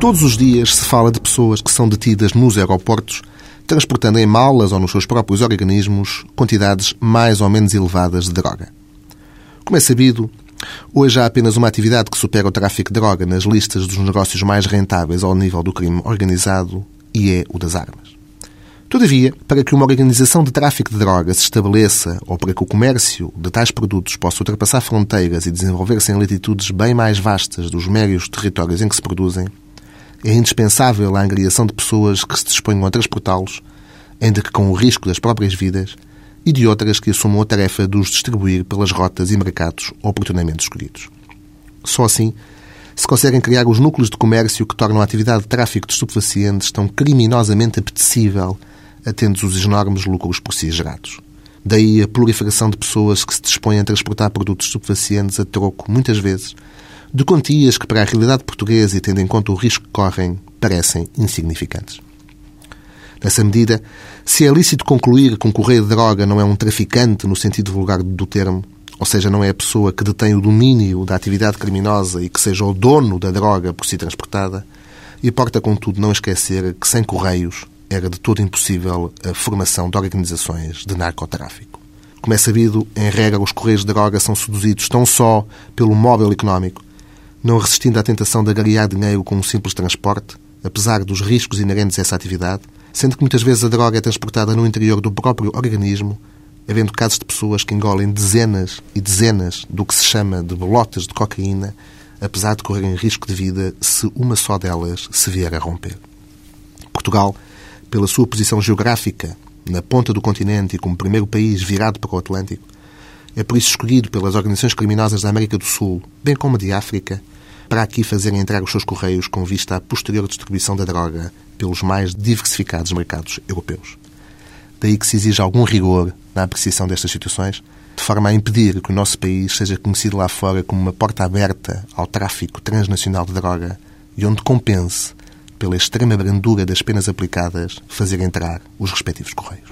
Todos os dias se fala de pessoas que são detidas nos aeroportos, transportando em malas ou nos seus próprios organismos quantidades mais ou menos elevadas de droga. Como é sabido, hoje há apenas uma atividade que supera o tráfico de droga nas listas dos negócios mais rentáveis ao nível do crime organizado e é o das armas. Todavia, para que uma organização de tráfico de droga se estabeleça ou para que o comércio de tais produtos possa ultrapassar fronteiras e desenvolver-se em latitudes bem mais vastas dos médios territórios em que se produzem, é indispensável a angriação de pessoas que se disponham a transportá-los, ainda que com o risco das próprias vidas, e de outras que assumam a tarefa de os distribuir pelas rotas e mercados oportunamente escolhidos. Só assim se conseguem criar os núcleos de comércio que tornam a atividade de tráfico de estupefacientes tão criminosamente apetecível, atentos os enormes lucros por si gerados. Daí a proliferação de pessoas que se dispõem a transportar produtos estupefacientes a troco, muitas vezes, de quantias que, para a realidade portuguesa e tendo em conta o risco que correm, parecem insignificantes. Nessa medida, se é lícito concluir que um correio de droga não é um traficante no sentido vulgar do termo, ou seja, não é a pessoa que detém o domínio da atividade criminosa e que seja o dono da droga por si transportada, importa, contudo, não esquecer que sem correios era de todo impossível a formação de organizações de narcotráfico. Como é sabido, em regra, os correios de droga são seduzidos tão só pelo móvel económico, não resistindo à tentação de agariar dinheiro com um simples transporte, apesar dos riscos inerentes a essa atividade, sendo que muitas vezes a droga é transportada no interior do próprio organismo, havendo casos de pessoas que engolem dezenas e dezenas do que se chama de bolotas de cocaína, apesar de correrem risco de vida se uma só delas se vier a romper. Portugal, pela sua posição geográfica, na ponta do continente e como primeiro país virado para o Atlântico, é por isso escolhido pelas organizações criminosas da América do Sul, bem como de África, para aqui fazerem entrar os seus correios com vista à posterior distribuição da droga pelos mais diversificados mercados europeus. Daí que se exige algum rigor na apreciação destas situações, de forma a impedir que o nosso país seja conhecido lá fora como uma porta aberta ao tráfico transnacional de droga e onde compense, pela extrema brandura das penas aplicadas, fazer entrar os respectivos correios.